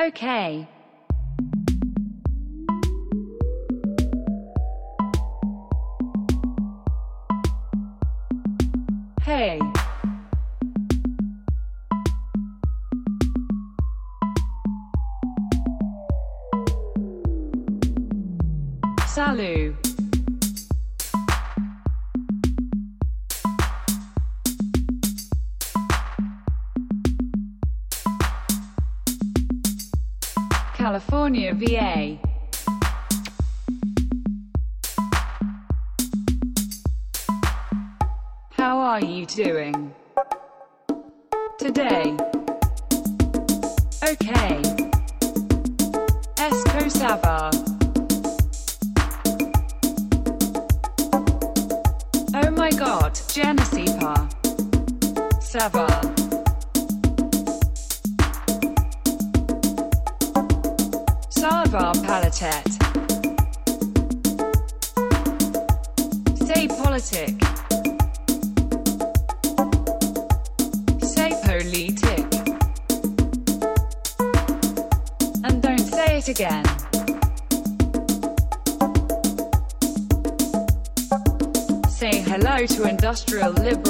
Okay. California, VA. How are you doing? Industrial liberal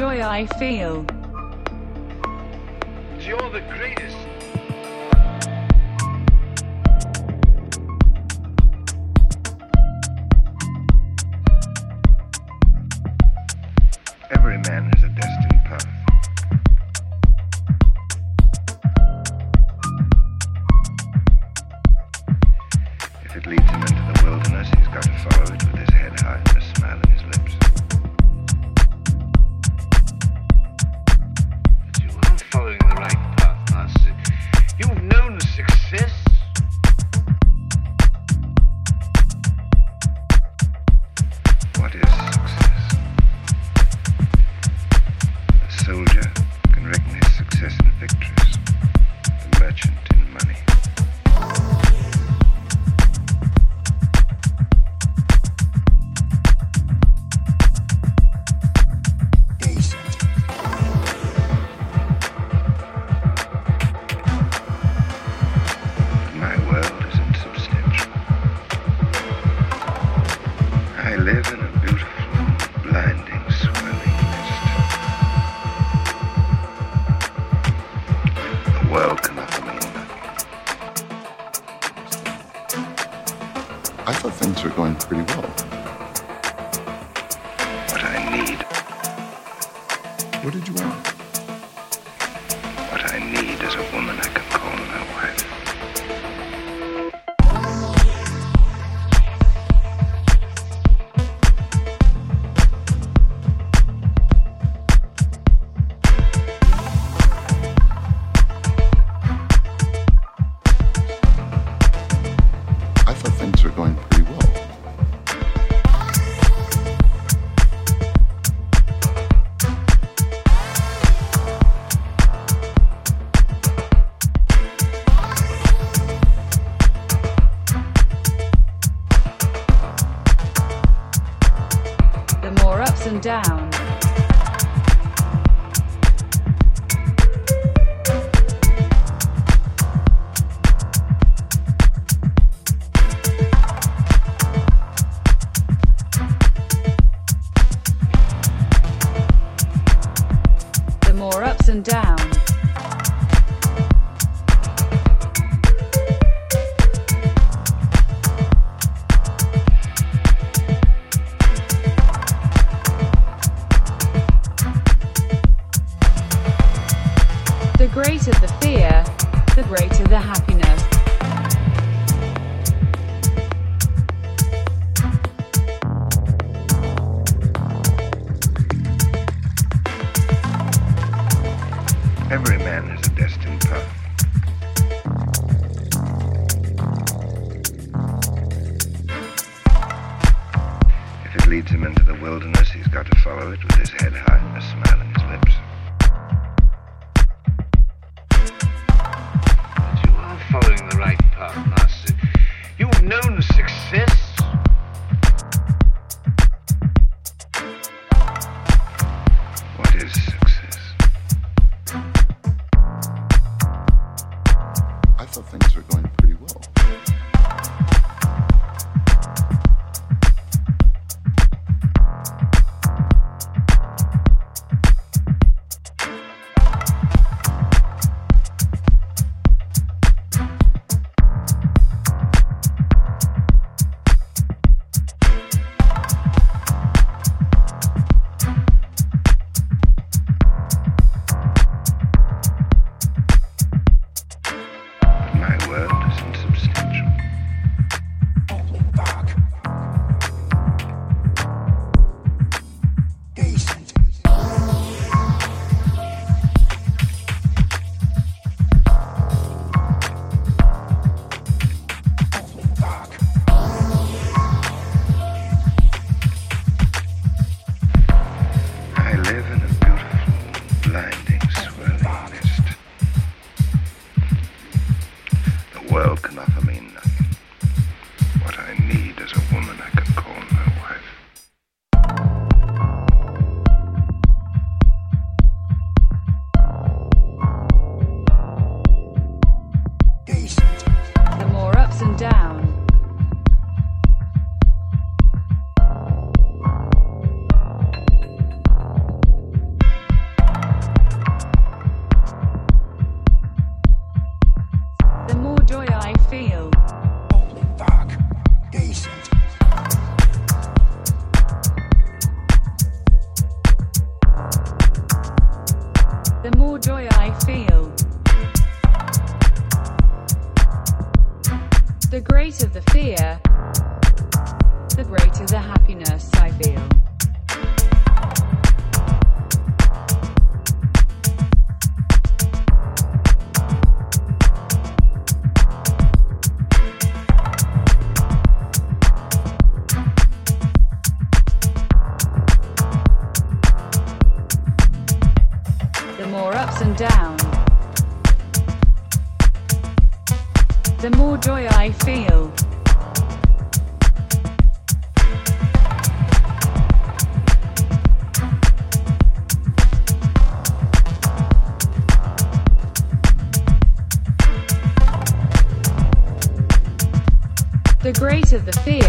joy I feel. of the fish.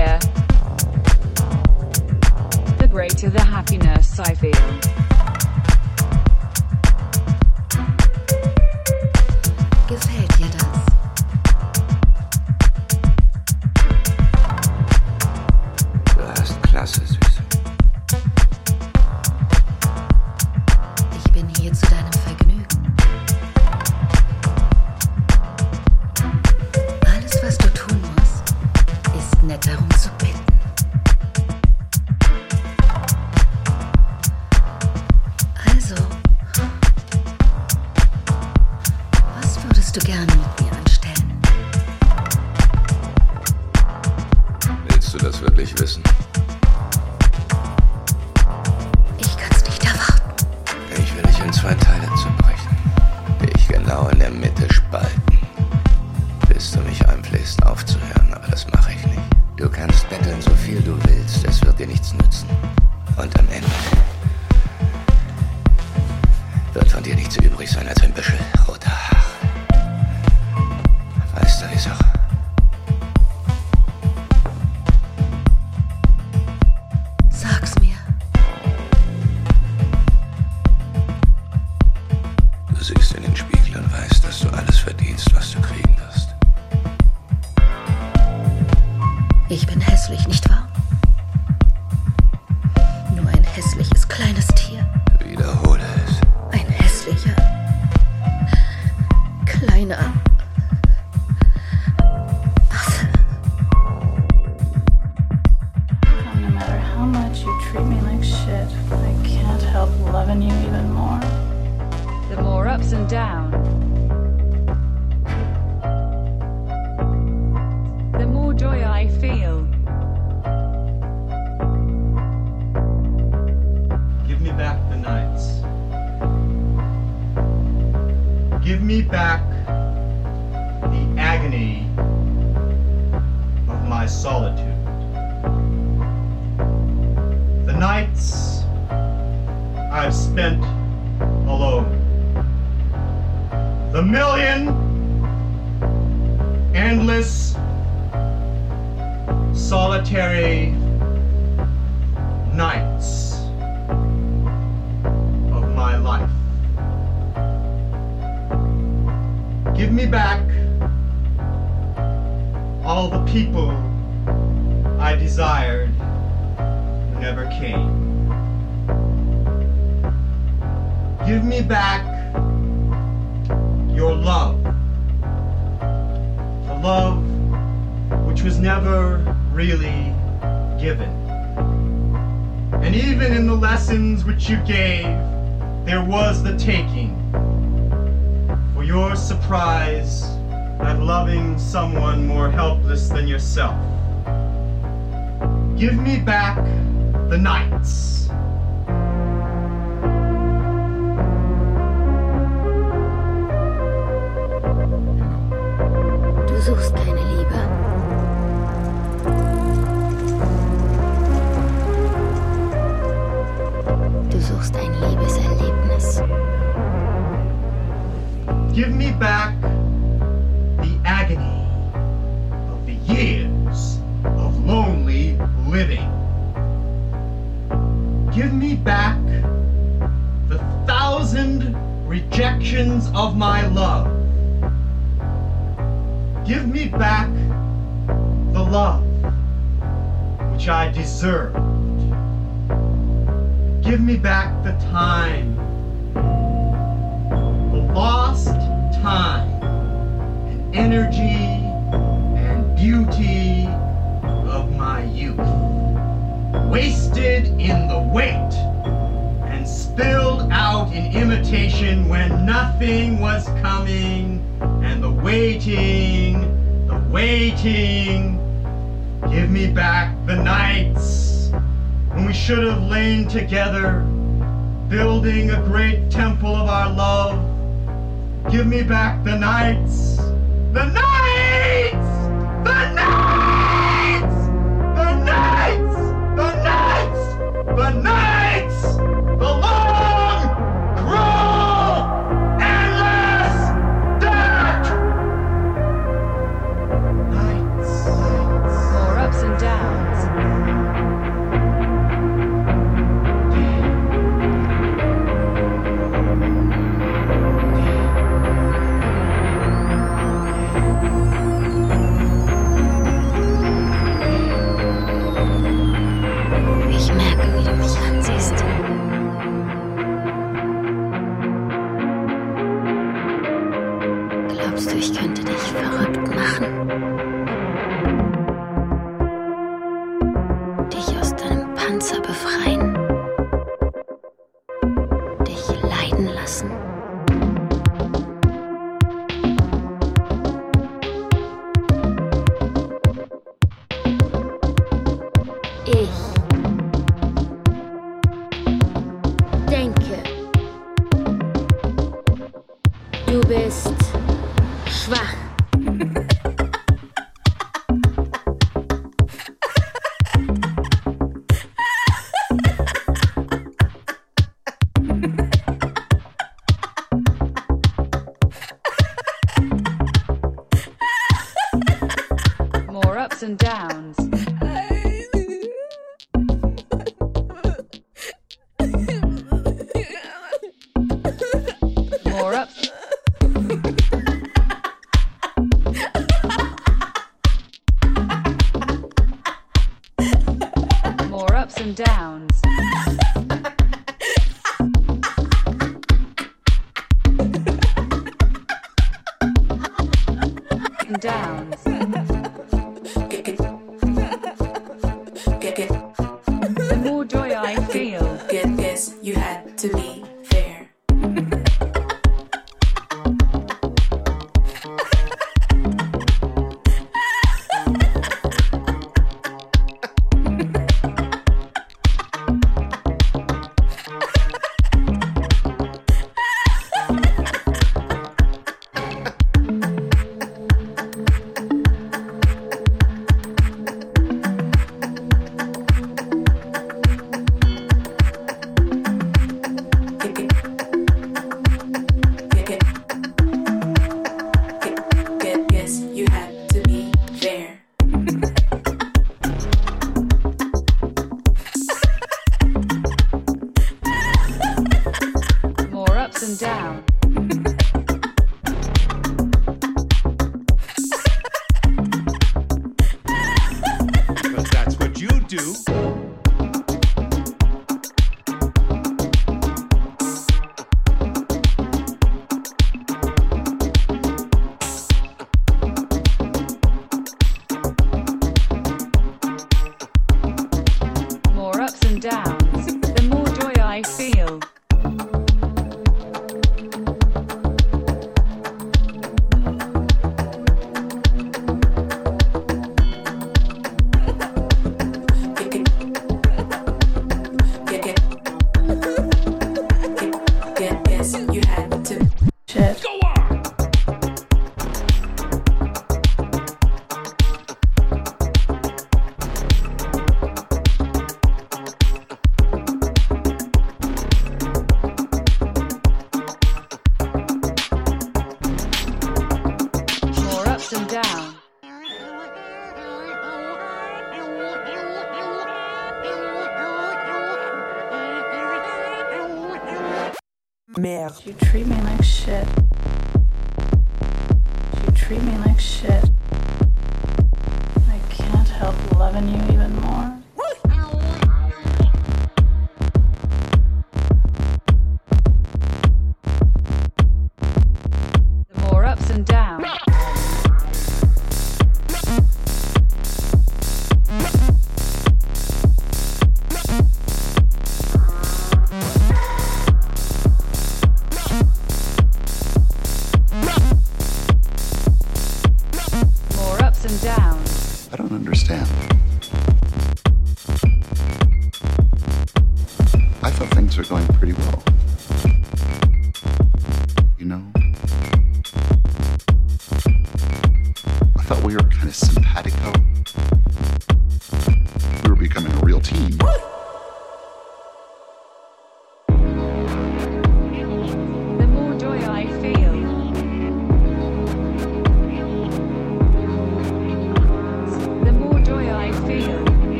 solitude. The nights I've spent alone. The million endless solitary nights of my life. Give me back all the people I desired never came. Give me back your love, the love which was never really given. And even in the lessons which you gave, there was the taking. For your surprise at loving someone more helpless than yourself. Give me back the nights. Give me back the time, the lost time, and energy and beauty of my youth, wasted in the wait and spilled out in imitation when nothing was coming and the waiting, the waiting. Give me back the nights when we should have lain together, building a great temple of our love. Give me back the nights, the nights,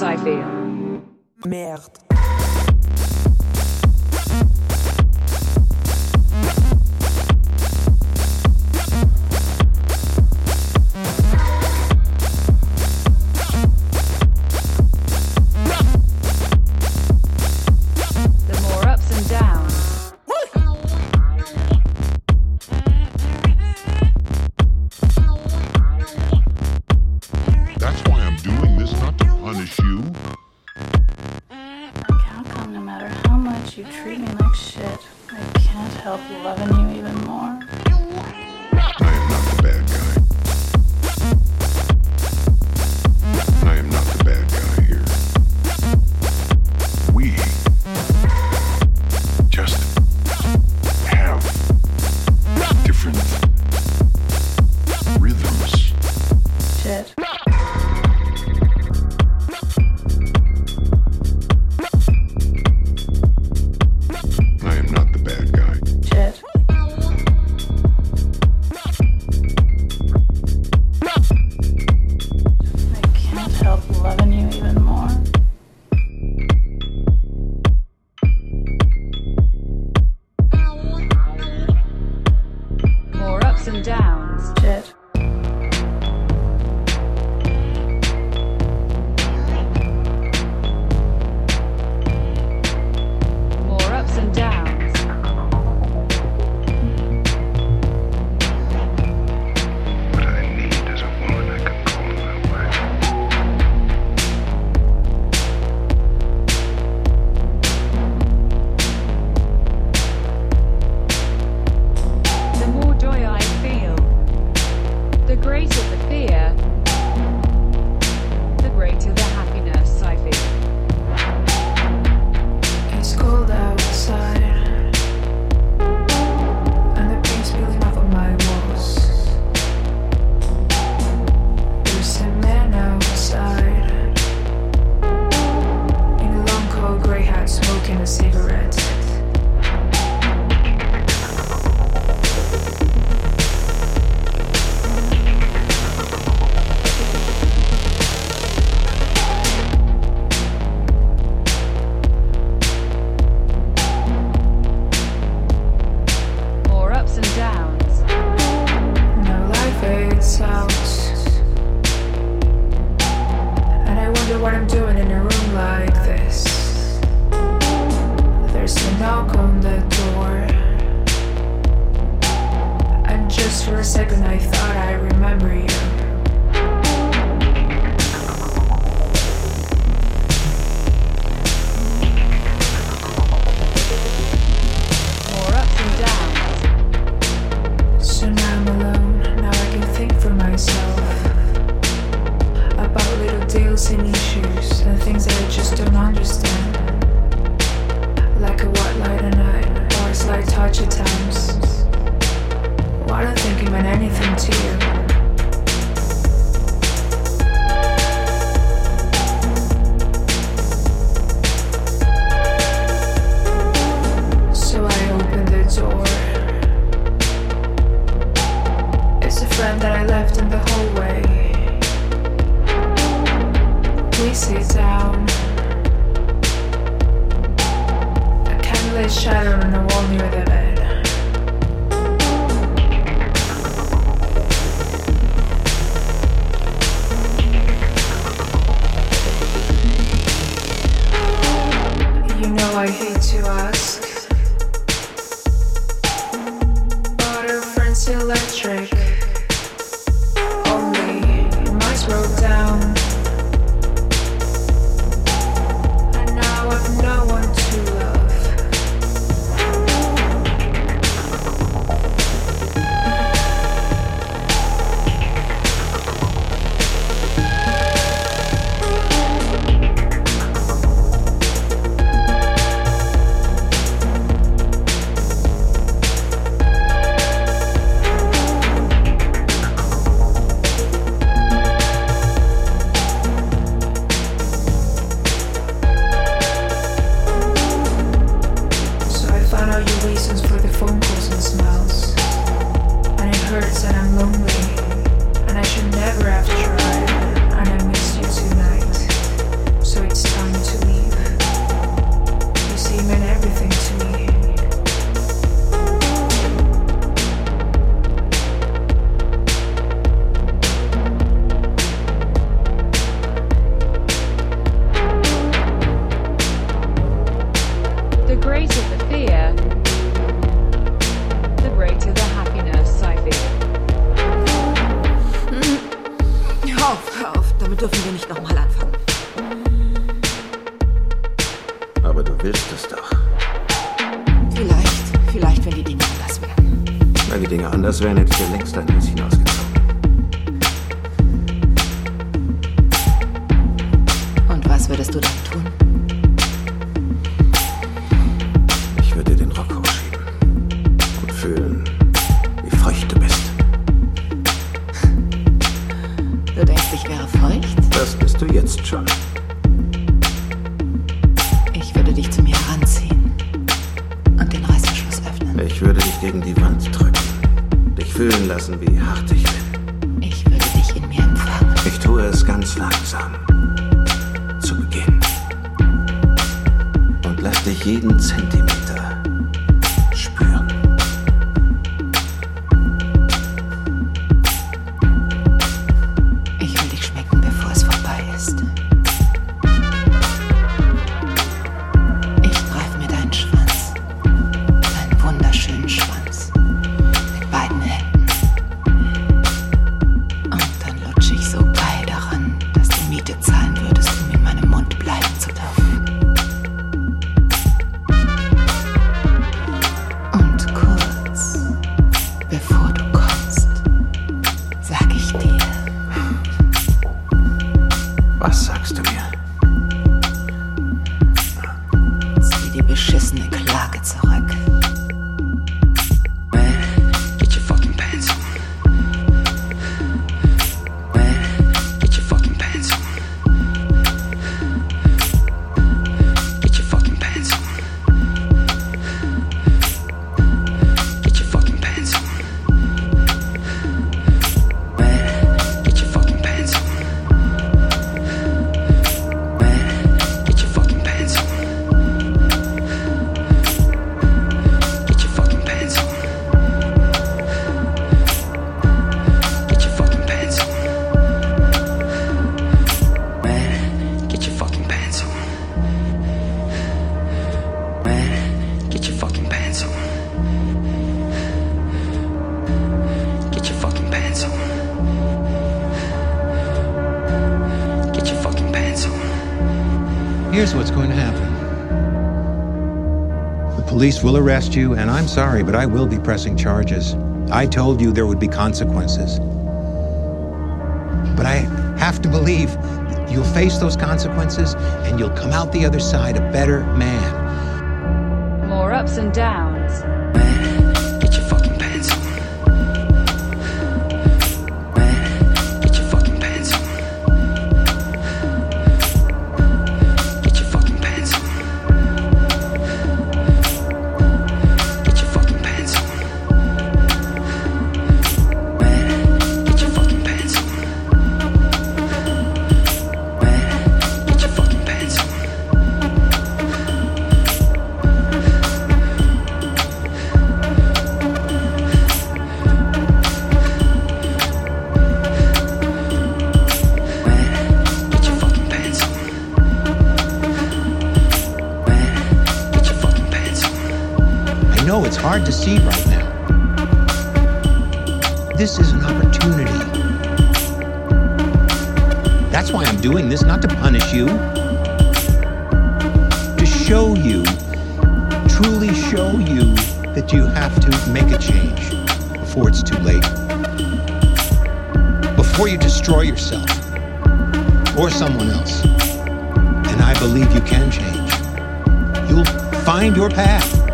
happiness jeden Zentimeter. will arrest you, and I'm sorry, but I will be pressing charges. I told you there would be consequences. But I have to believe you'll face those consequences and you'll come out the other side a better man. More ups and downs. you, to show you, truly show you that you have to make a change before it's too late. Before you destroy yourself or someone else. And I believe you can change. You'll find your path.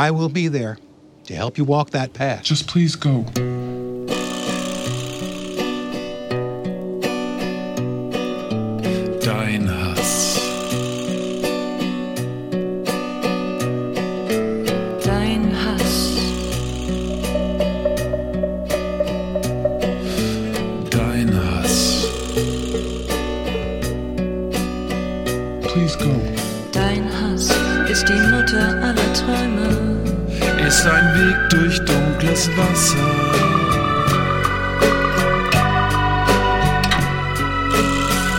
I will be there to help you walk that path. Just please go. Dein Hass. Dein Hass. Dein Hass. Please go. Dein Hass ist die Mutter aller Träume. Ist ein Weg durch dunkles Wasser.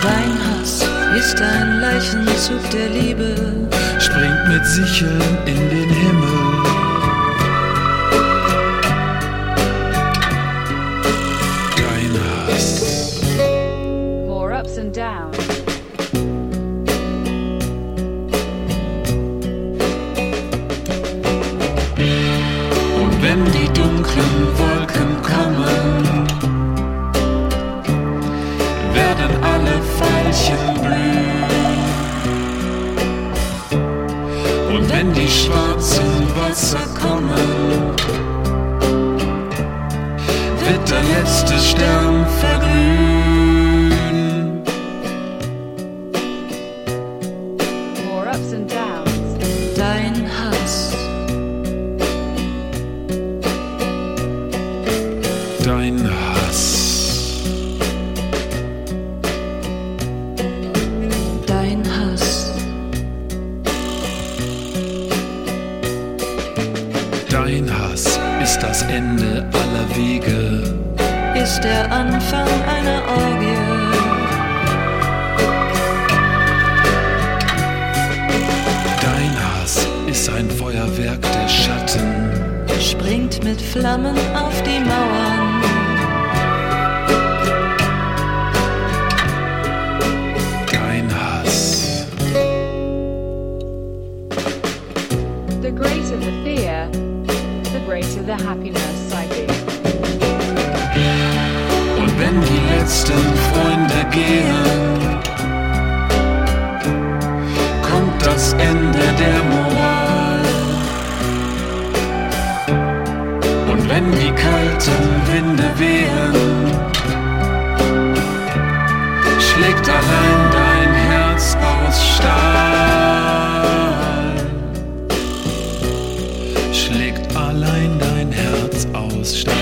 Dein Hass ist ein Leichenzug der Liebe. Springt mit Sicheln in den Himmel. Das Ende der Moral. Und wenn die kalten Winde wehen, schlägt allein dein Herz aus Stahl. Schlägt allein dein Herz aus Stahl.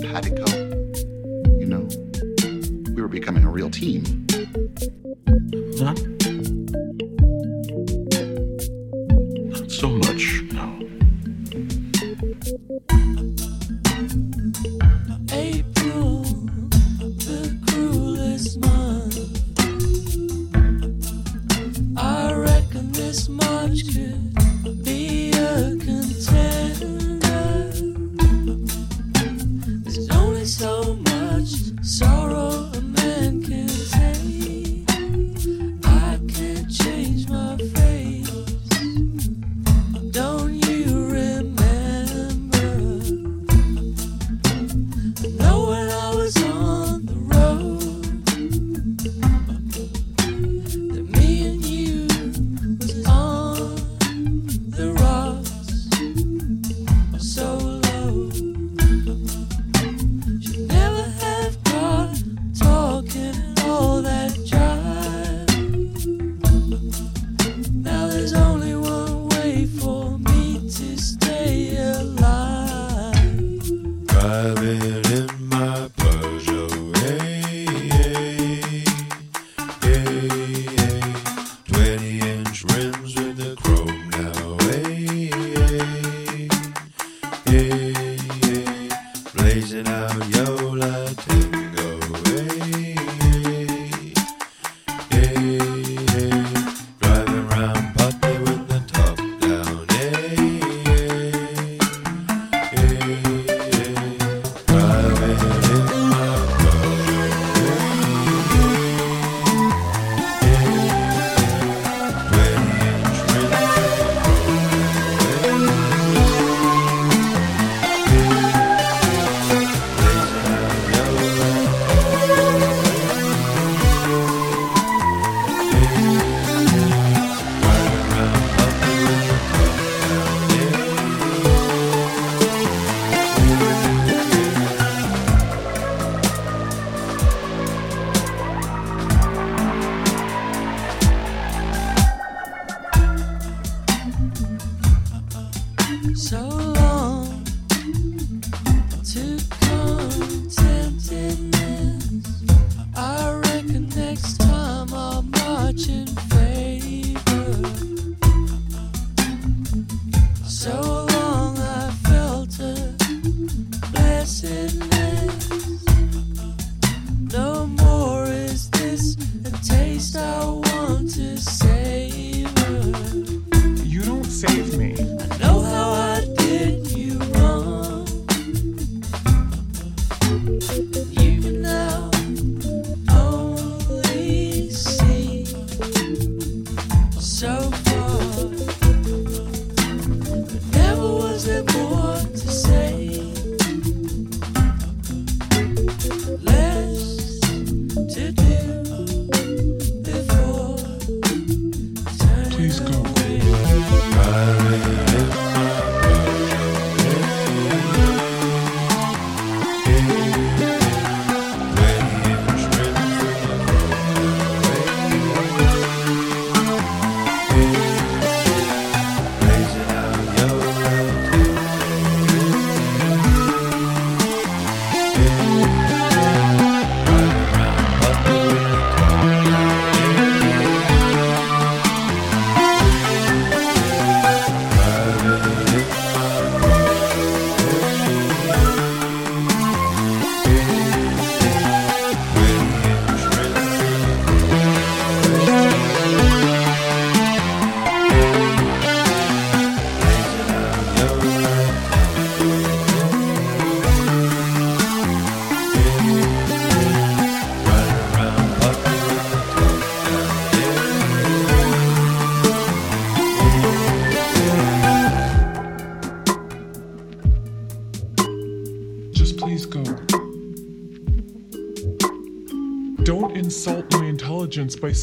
simpatico. You know, we were becoming a real team. Huh?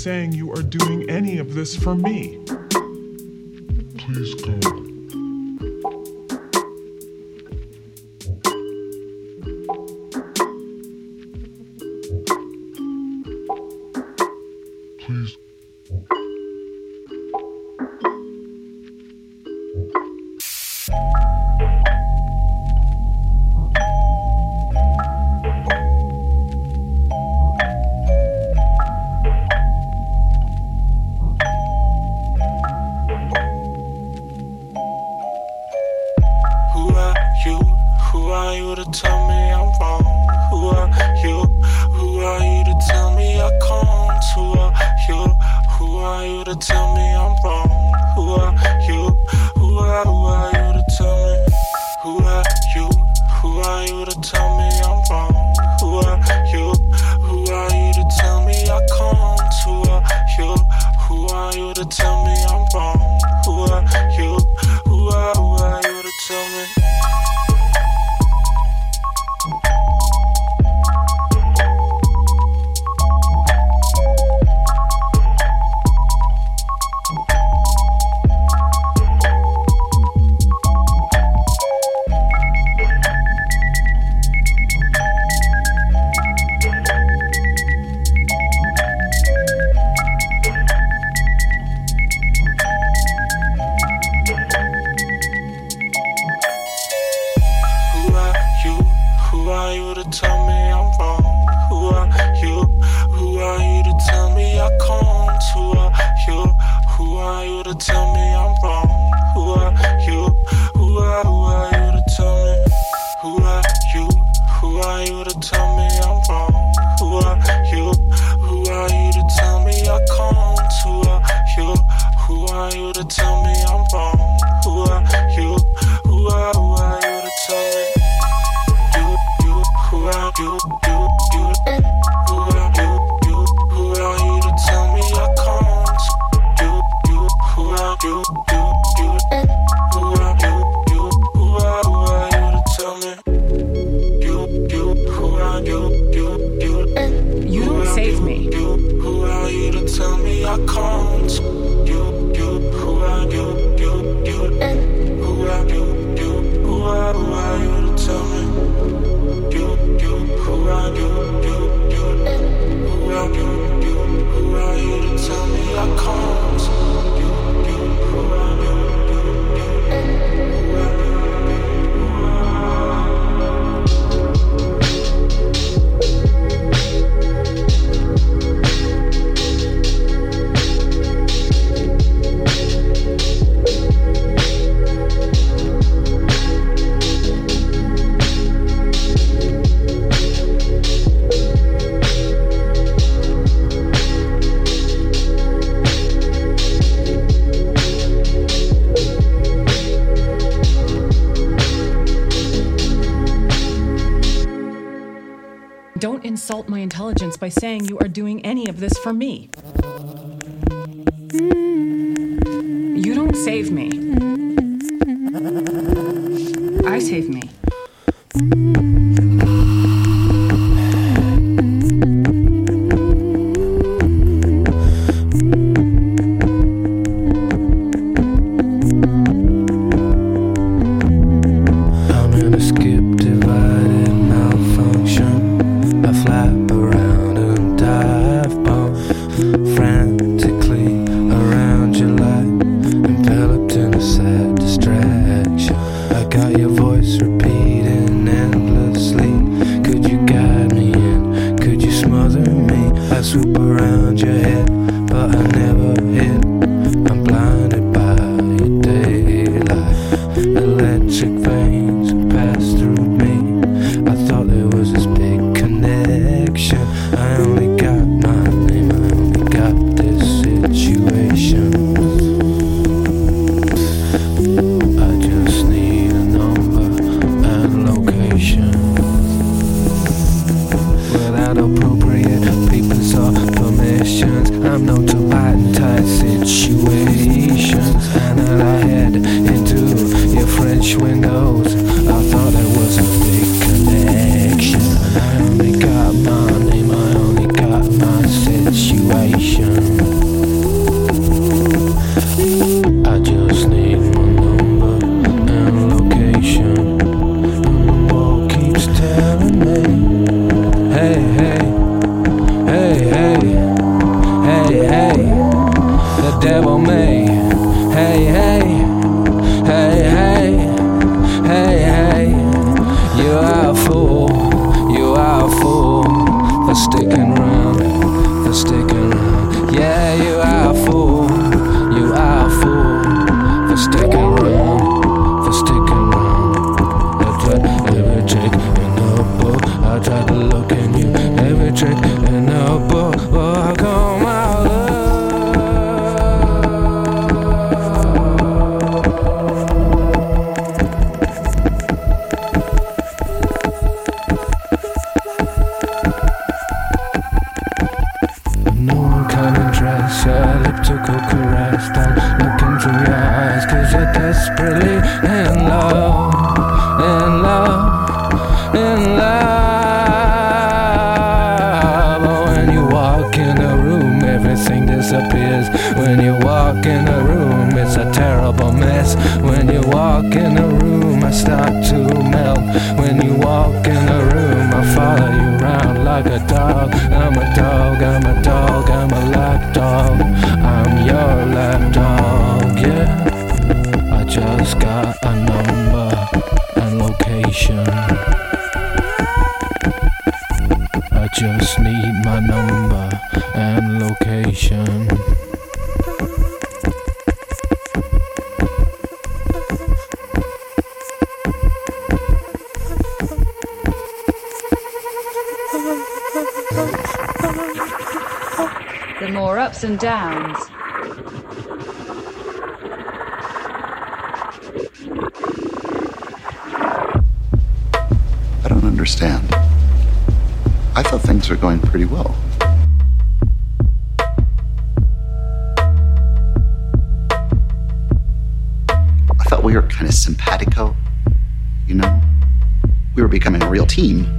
saying you are doing any of this for me. this for me. You don't save me. I save me. downs. I don't understand. I thought things were going pretty well. I thought we were kind of simpatico, you know? We were becoming a real team.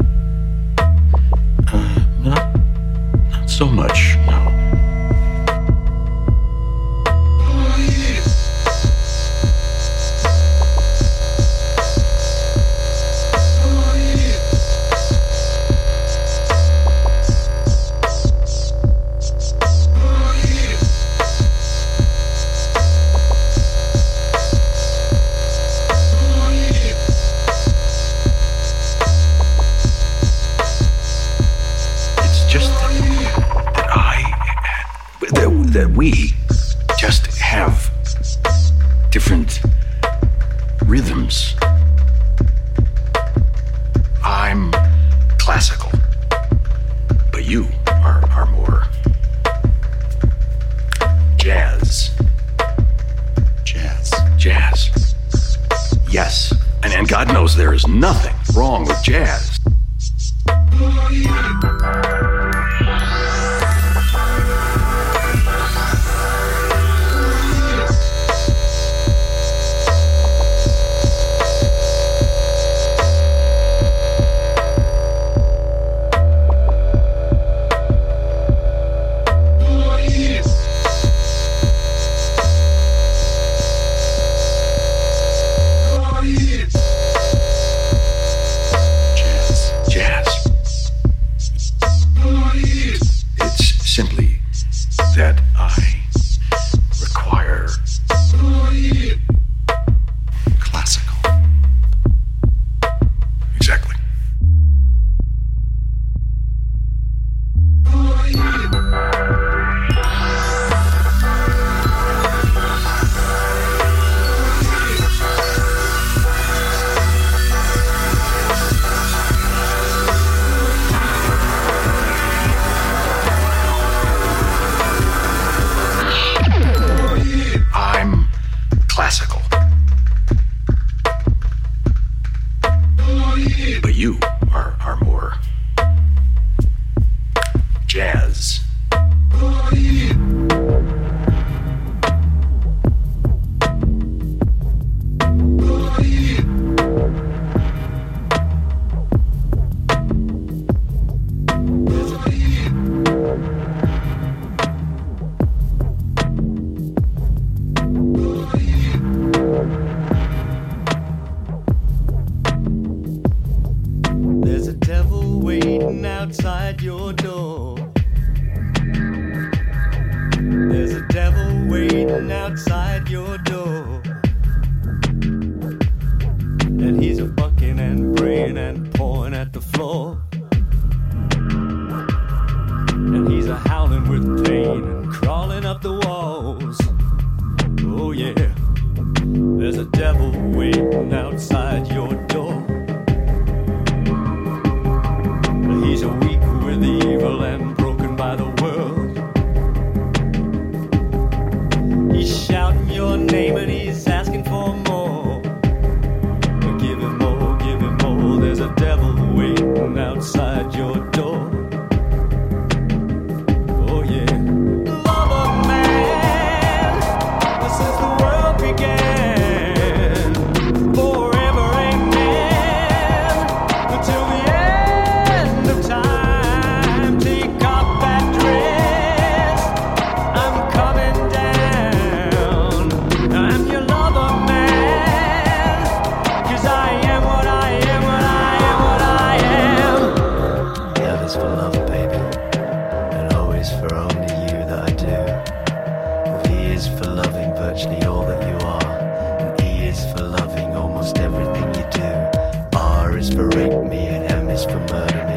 straight man, I miss for murder.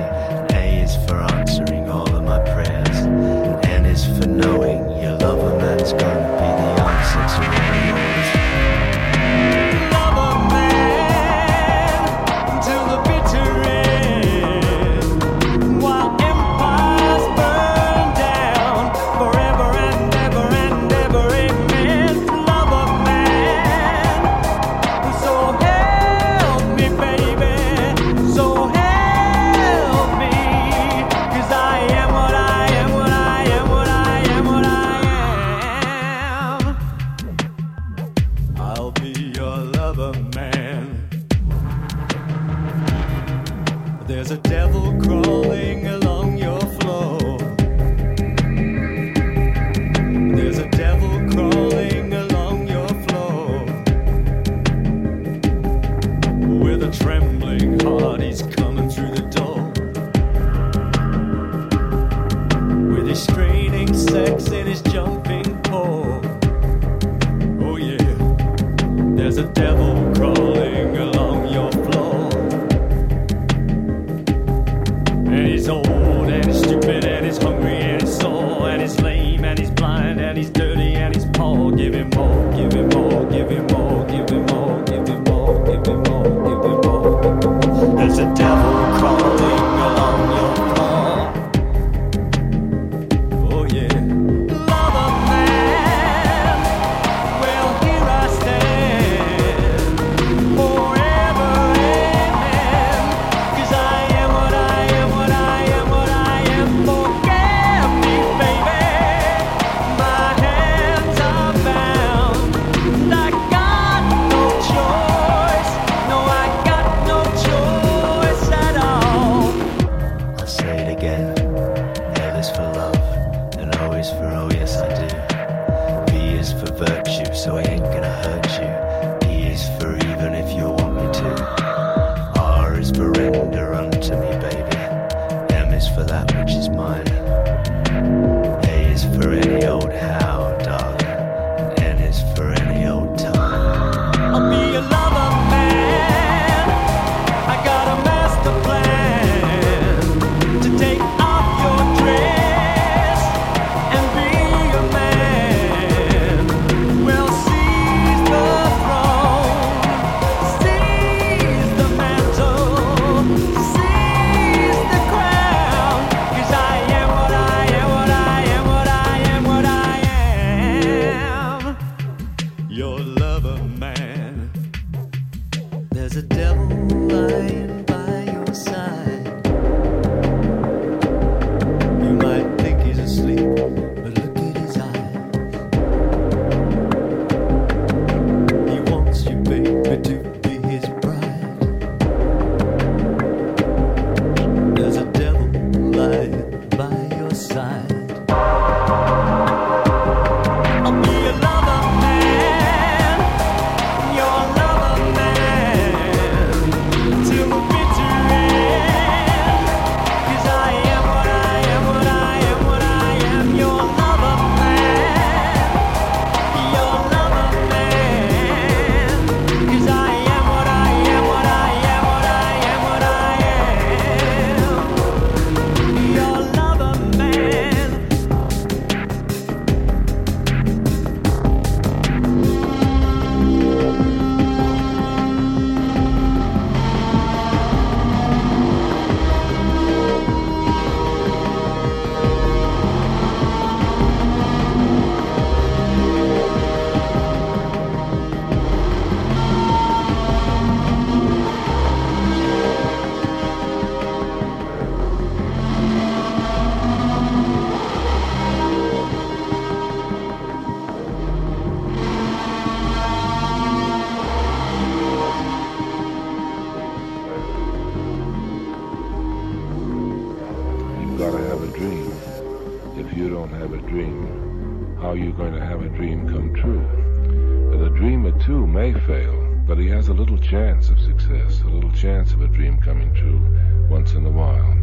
chance of a dream coming true once in a while.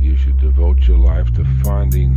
You should devote your life to finding